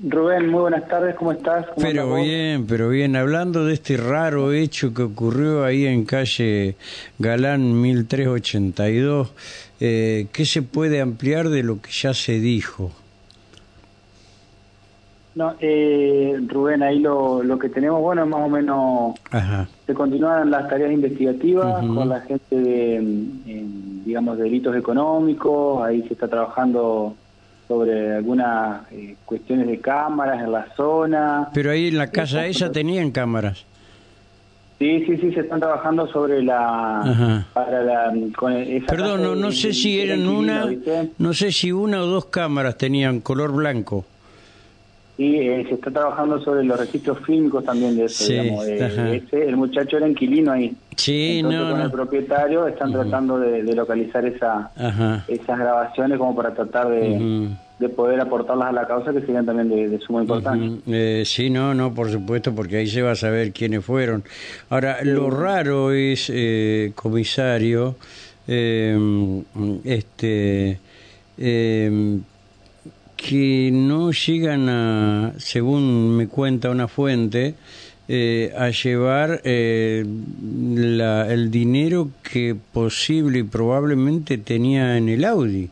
Rubén, muy buenas tardes, ¿cómo estás? ¿Cómo pero bien, pero bien, hablando de este raro hecho que ocurrió ahí en calle Galán 1382, eh, ¿qué se puede ampliar de lo que ya se dijo? No, eh, Rubén, ahí lo, lo que tenemos, bueno, es más o menos, Ajá. se continúan las tareas investigativas con la gente de, mm, en, digamos, delitos económicos, ahí se está trabajando sobre algunas eh, cuestiones de cámaras en la zona. Pero ahí en la casa esa tenían cámaras. Sí, sí, sí, se están trabajando sobre la... Ajá. Para la con esa Perdón, no, no sé de- si eran una, ¿viste? no sé si una o dos cámaras tenían color blanco. Y eh, se está trabajando sobre los registros fílmicos también de eso, Sí, digamos. eh, ese, el muchacho era inquilino ahí. Sí, Entonces no, con el propietario están tratando de, de localizar esa, Ajá. esas grabaciones como para tratar de, de poder aportarlas a la causa que serían también de, de suma importancia. Eh, sí, no, no, por supuesto, porque ahí se va a saber quiénes fueron. Ahora, lo raro es, eh, comisario, eh, este, eh, que no llegan a, según me cuenta una fuente, eh, a llevar eh, la- el dinero que posible y probablemente tenía en el Audi.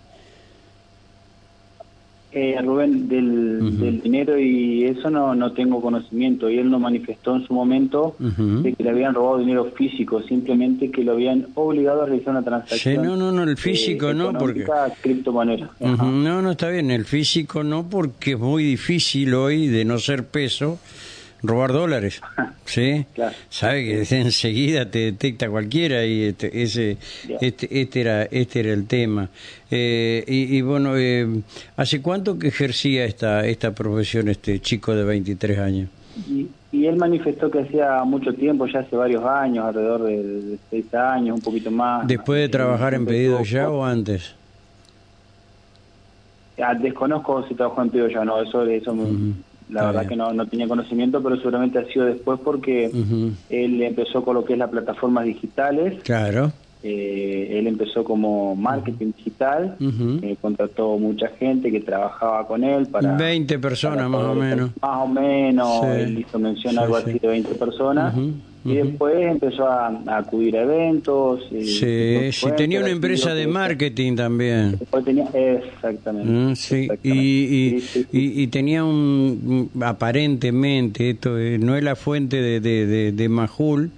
Eh, Rubén, del, del dinero y eso no, no tengo conocimiento. Y él nos manifestó en su momento de que le habían robado dinero físico, simplemente que lo habían obligado a realizar una transacción. Sí, no, no, no, el eh, físico no, porque... criptomoneda. No, no está bien. El físico no, porque es muy difícil hoy, de no ser peso, robar dólares. ¿Sí? Claro. Sabe que enseguida te detecta cualquiera y este, ese, este, este era, este era el tema. Eh, y, y bueno, eh, ¿hace cuánto que ejercía esta, esta profesión este chico de 23 años? Y, y él manifestó que hacía mucho tiempo, ya hace varios años, alrededor de, de seis años, un poquito más. ¿Después de trabajar en pedido ya o antes? Ah, desconozco si trabajó en pedido ya, no, eso, eso me- Ujú. La Está verdad bien. que no, no tenía conocimiento, pero seguramente ha sido después porque él empezó con lo que es las plataformas digitales, Claro. eh, él empezó como marketing digital, eh, contrató mucha gente que trabajaba con él para... 20 personas para más o menos. Más o menos, Sí. él hizo mención Sí, algo sí. así de 20 personas. Ujú, Y después empezó a, a acudir a eventos. y- Sí, y sí, fue tenía una empresa de marketing también. Después tenía, exactamente. Mm, sí, exactamente. y, y, Sí, sí, sí. y- y tenía un, aparentemente, esto eh, no es la fuente de, de, de, de Majul,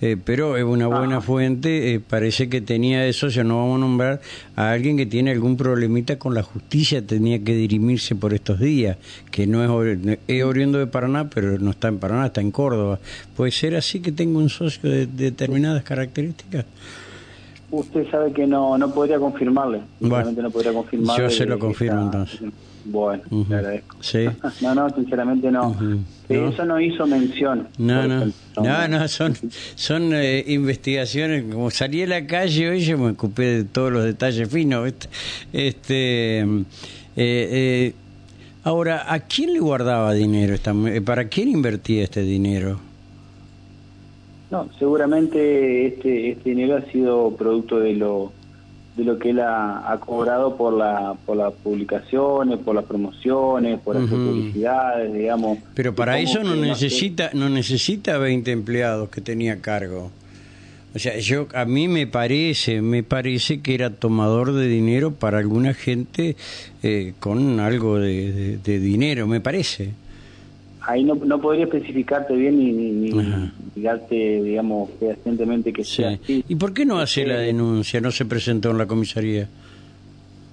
eh, pero es una buena Ajá. fuente, eh, parece que tenía de socio, no vamos a nombrar a alguien que tiene algún problemita con la justicia, tenía que dirimirse por estos días, que no es, es oriundo de Paraná, pero no está en Paraná, está en Córdoba. ¿Puede ser así que tenga un socio de, de determinadas características? Usted sabe que no no podría confirmarle. Bueno, no podría confirmarle. yo se lo confirmo, entonces. Bueno, le agradezco. Sí. No, no, sinceramente no. Eso no hizo mención. No, no, no, no, son, son eh, investigaciones. Como salí a la calle hoy, yo me ocupé de todos los detalles finos. Este, eh, eh, ahora, ¿a quién le guardaba dinero? Esta, eh, ¿Para quién invertía este dinero? No, seguramente este este dinero ha sido producto de lo de lo que él ha, ha cobrado por la por las publicaciones, por las promociones, por hacer Ujú. publicidades, digamos. Pero para eso no necesita, no necesita 20 empleados que tenía a cargo. O sea, yo a mí me parece, me parece que era tomador de dinero para alguna gente eh, con algo de, de- de dinero, me parece. Ahí no, no podría especificarte bien ni, ni, digarte, digamos, fehacientemente que Sí. sea así. ¿Y por qué no hace la denuncia? No se presentó en la comisaría.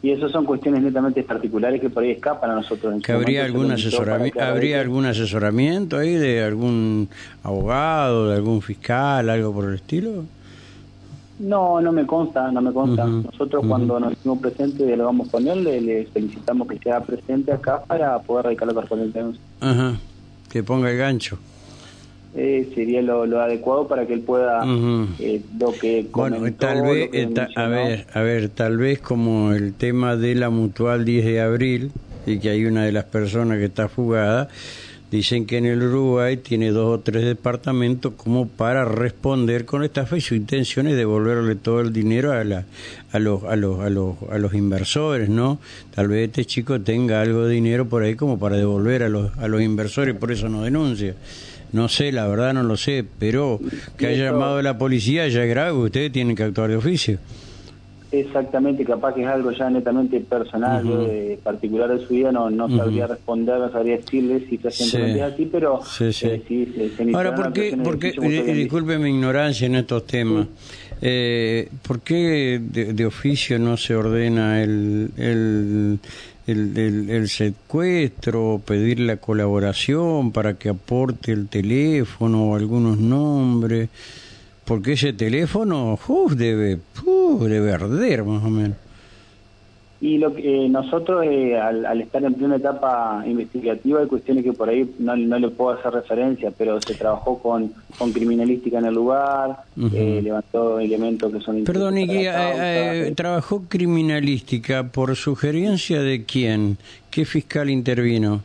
Y eso son cuestiones netamente particulares que por ahí escapan a nosotros. En ¿Que habría algún asesoramiento, habría algún asesoramiento ahí de algún abogado, de algún fiscal, algo por el estilo? No, no me consta, no me consta. Nosotros cuando nos hicimos presentes dialogamos con él, le, le solicitamos que sea presente acá para poder radicar la correspondiente denuncia. Ajá. Que ponga el gancho. Eh, sería lo, lo adecuado para que él pueda eh, lo que Bueno, comentó, tal lo vez, eh, ta- a ver, a ver, tal vez como el tema de la mutual 10 de abril y que hay una de las personas que está fugada, dicen que en el Uruguay tiene dos o tres departamentos como para responder con estafa y su intención es devolverle todo el dinero a, la, a, los, a, los, a, los, a los inversores, ¿no? Tal vez este chico tenga algo de dinero por ahí como para devolver a los, a los inversores, por eso no denuncia. No sé, la verdad no lo sé, pero que haya llamado a la policía ya es grave, ustedes tienen que actuar de oficio. Exactamente, capaz que es algo ya netamente personal, eh, particular de su vida, no, no sabría responder, no sabría decirle si se siente así, pero sí, sí. Eh, se, Ahora, ¿por qué, porque, disculpe mi ignorancia en estos temas, eh, ¿por qué de, oficio no se ordena el, el, el, el, secuestro, pedir la colaboración para que aporte el teléfono o algunos nombres? Porque ese teléfono debe, debe arder más o menos. Y lo que eh, nosotros, eh, al, estar en plena etapa investigativa, hay cuestiones que por ahí no, le puedo hacer referencia, pero se trabajó con, con criminalística en el lugar, eh, levantó elementos que son... Perdón, y trabajó criminalística por sugerencia de quién? ¿Qué fiscal intervino?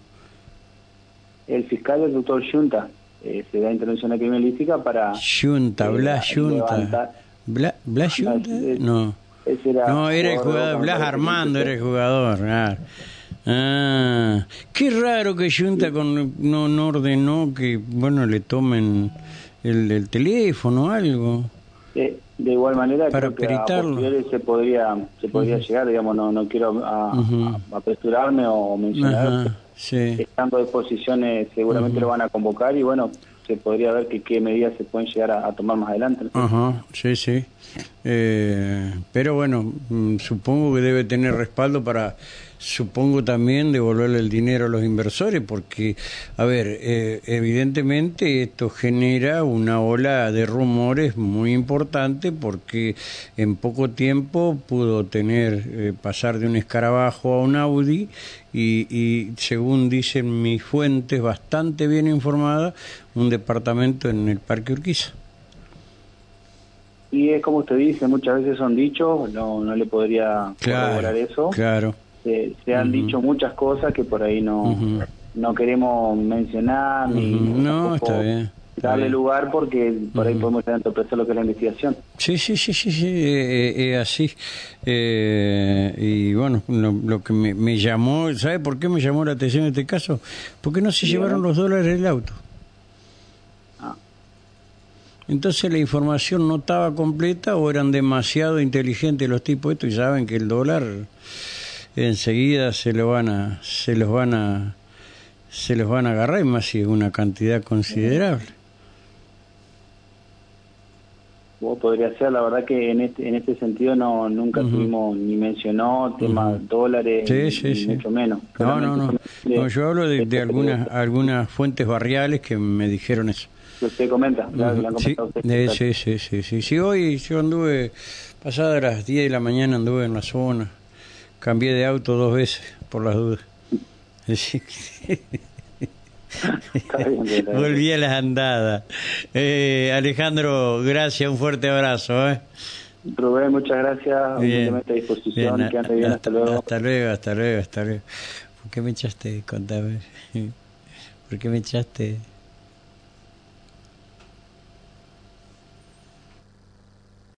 El fiscal del doctor Junta eh, se da intervención criminalística para... Junta, eh, Blas Junta. ¿Blas, Blas Junta? No. Era no, era el jugador, Blas Armando era el jugador. Ah, qué raro que Junta con, no, no ordenó que, bueno, le tomen el, el teléfono o algo. de igual manera, para creo que se podría, se podría llegar, digamos, no, no quiero apresurarme o mencionar. Estando de posiciones seguramente lo van a convocar y bueno, se podría ver que qué medidas se pueden llegar a, tomar más adelante. Ajá, sí, sí. Eh, pero bueno, mm, supongo que debe tener respaldo para supongo también devolverle el dinero a los inversores, porque, a ver, eh, evidentemente esto genera una ola de rumores muy importante, porque en poco tiempo pudo tener, eh, pasar de un escarabajo a un Audi, y, y según dicen mis fuentes bastante bien informadas, un departamento en el Parque Urquiza. Y es como usted dice, muchas veces son dichos, no, no le podría corroborar eso. Claro se, han dicho muchas cosas que por ahí no, no queremos mencionar ni no, está bien. darle lugar porque por ahí podemos interpretar lo que es la investigación. Sí, sí, sí, sí, sí, es eh, eh, así. Eh, y bueno, lo, que me, llamó, ¿sabe por qué me llamó la atención este caso? Porque no se llevaron los dólares del auto. Ah. Entonces la información no estaba completa o eran demasiado inteligentes los tipos estos y saben que el dólar enseguida se lo van a se los van a se los van a agarrar y más si es una cantidad considerable. Podría ser la verdad que en este en este sentido no nunca tuvimos ni mencionó temas dólares ni mucho menos no no no, yo hablo de, algunas algunas fuentes barriales que me dijeron eso. Usted comenta sí, sí, sí, sí, sí, sí, hoy yo anduve pasadas las 10 de la mañana anduve en la zona Cambié de auto dos veces, por las dudas. Volví a las andadas. Eh, Alejandro, gracias, un fuerte abrazo. ¿eh? Rubén, muchas gracias. Bien. a disposición. que ande bien, hasta, luego. Hasta luego, hasta luego, hasta luego. ¿Por qué me echaste? Contame. ¿Por qué me echaste?